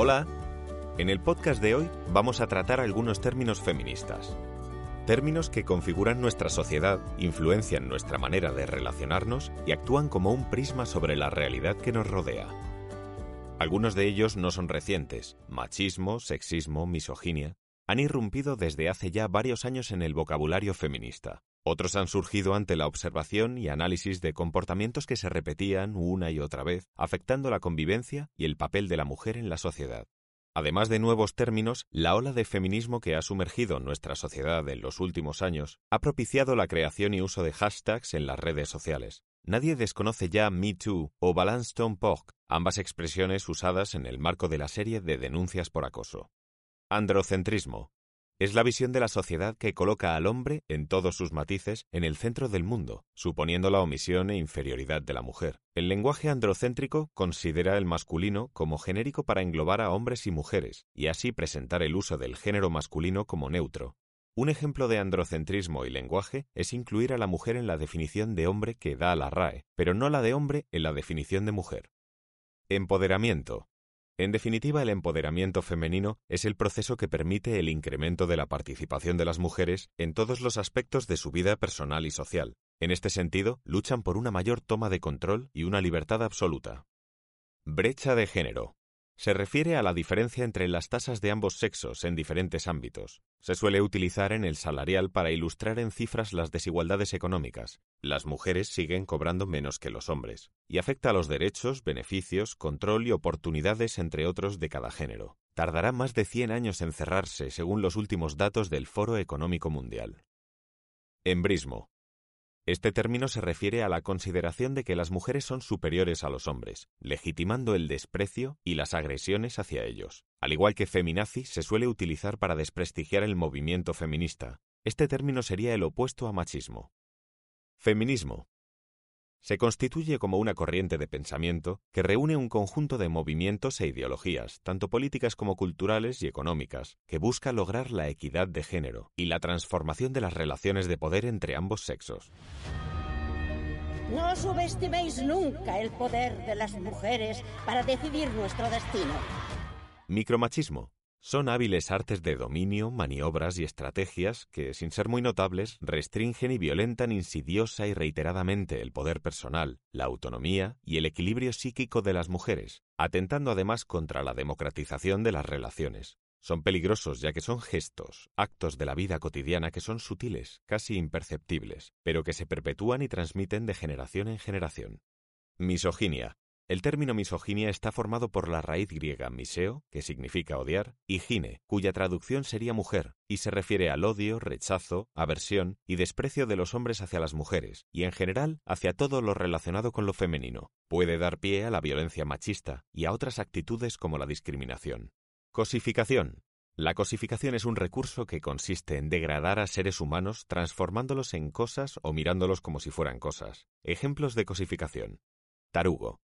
Hola, en el podcast de hoy vamos a tratar algunos términos feministas. Términos que configuran nuestra sociedad, influencian nuestra manera de relacionarnos y actúan como un prisma sobre la realidad que nos rodea. Algunos de ellos no son recientes. Machismo, sexismo, misoginia han irrumpido desde hace ya varios años en el vocabulario feminista. Otros han surgido ante la observación y análisis de comportamientos que se repetían una y otra vez, afectando la convivencia y el papel de la mujer en la sociedad. Además de nuevos términos, la ola de feminismo que ha sumergido nuestra sociedad en los últimos años ha propiciado la creación y uso de hashtags en las redes sociales. Nadie desconoce ya Me Too o Balance Pork, ambas expresiones usadas en el marco de la serie de denuncias por acoso. Androcentrismo. Es la visión de la sociedad que coloca al hombre, en todos sus matices, en el centro del mundo, suponiendo la omisión e inferioridad de la mujer. El lenguaje androcéntrico considera el masculino como genérico para englobar a hombres y mujeres, y así presentar el uso del género masculino como neutro. Un ejemplo de androcentrismo y lenguaje es incluir a la mujer en la definición de hombre que da la RAE, pero no la de hombre en la definición de mujer. Empoderamiento. En definitiva, el empoderamiento femenino es el proceso que permite el incremento de la participación de las mujeres en todos los aspectos de su vida personal y social. En este sentido, luchan por una mayor toma de control y una libertad absoluta. Brecha de género se refiere a la diferencia entre las tasas de ambos sexos en diferentes ámbitos. Se suele utilizar en el salarial para ilustrar en cifras las desigualdades económicas. Las mujeres siguen cobrando menos que los hombres, y afecta a los derechos, beneficios, control y oportunidades entre otros de cada género. Tardará más de 100 años en cerrarse según los últimos datos del Foro Económico Mundial. Embrismo este término se refiere a la consideración de que las mujeres son superiores a los hombres, legitimando el desprecio y las agresiones hacia ellos. Al igual que feminazi se suele utilizar para desprestigiar el movimiento feminista. Este término sería el opuesto a machismo. Feminismo se constituye como una corriente de pensamiento que reúne un conjunto de movimientos e ideologías, tanto políticas como culturales y económicas, que busca lograr la equidad de género y la transformación de las relaciones de poder entre ambos sexos. No subestiméis nunca el poder de las mujeres para decidir nuestro destino. Micromachismo son hábiles artes de dominio, maniobras y estrategias que, sin ser muy notables, restringen y violentan insidiosa y reiteradamente el poder personal, la autonomía y el equilibrio psíquico de las mujeres, atentando además contra la democratización de las relaciones. Son peligrosos ya que son gestos, actos de la vida cotidiana que son sutiles, casi imperceptibles, pero que se perpetúan y transmiten de generación en generación. Misoginia el término misoginia está formado por la raíz griega miseo, que significa odiar, y gine, cuya traducción sería mujer, y se refiere al odio, rechazo, aversión y desprecio de los hombres hacia las mujeres, y en general hacia todo lo relacionado con lo femenino. Puede dar pie a la violencia machista y a otras actitudes como la discriminación. Cosificación. La cosificación es un recurso que consiste en degradar a seres humanos transformándolos en cosas o mirándolos como si fueran cosas. Ejemplos de cosificación. Tarugo.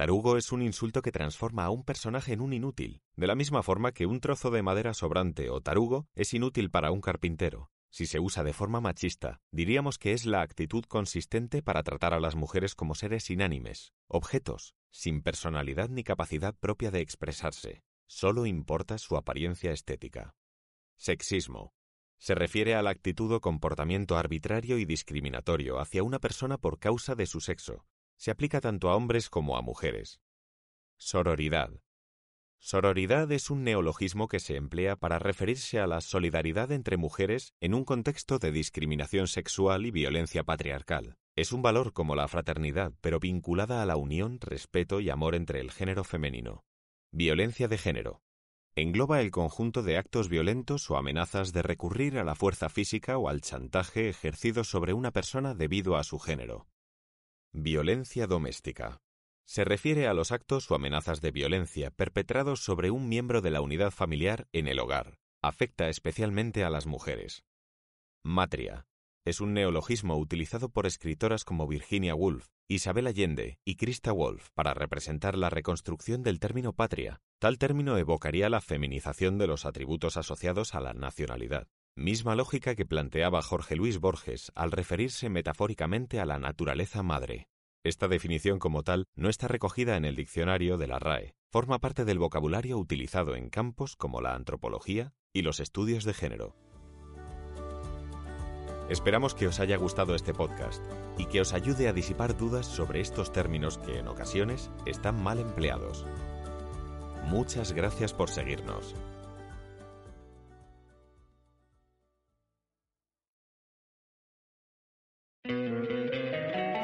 Tarugo es un insulto que transforma a un personaje en un inútil, de la misma forma que un trozo de madera sobrante o tarugo es inútil para un carpintero. Si se usa de forma machista, diríamos que es la actitud consistente para tratar a las mujeres como seres inánimes, objetos, sin personalidad ni capacidad propia de expresarse. Solo importa su apariencia estética. Sexismo. Se refiere a la actitud o comportamiento arbitrario y discriminatorio hacia una persona por causa de su sexo, se aplica tanto a hombres como a mujeres. Sororidad. Sororidad es un neologismo que se emplea para referirse a la solidaridad entre mujeres en un contexto de discriminación sexual y violencia patriarcal. Es un valor como la fraternidad, pero vinculada a la unión, respeto y amor entre el género femenino. Violencia de género. Engloba el conjunto de actos violentos o amenazas de recurrir a la fuerza física o al chantaje ejercido sobre una persona debido a su género. Violencia doméstica. Se refiere a los actos o amenazas de violencia perpetrados sobre un miembro de la unidad familiar en el hogar. Afecta especialmente a las mujeres. Matria. Es un neologismo utilizado por escritoras como Virginia Woolf, Isabel Allende y Christa Wolf para representar la reconstrucción del término patria. Tal término evocaría la feminización de los atributos asociados a la nacionalidad. Misma lógica que planteaba Jorge Luis Borges al referirse metafóricamente a la naturaleza madre. Esta definición como tal no está recogida en el diccionario de la RAE. Forma parte del vocabulario utilizado en campos como la antropología y los estudios de género. Esperamos que os haya gustado este podcast y que os ayude a disipar dudas sobre estos términos que en ocasiones están mal empleados. Muchas gracias por seguirnos.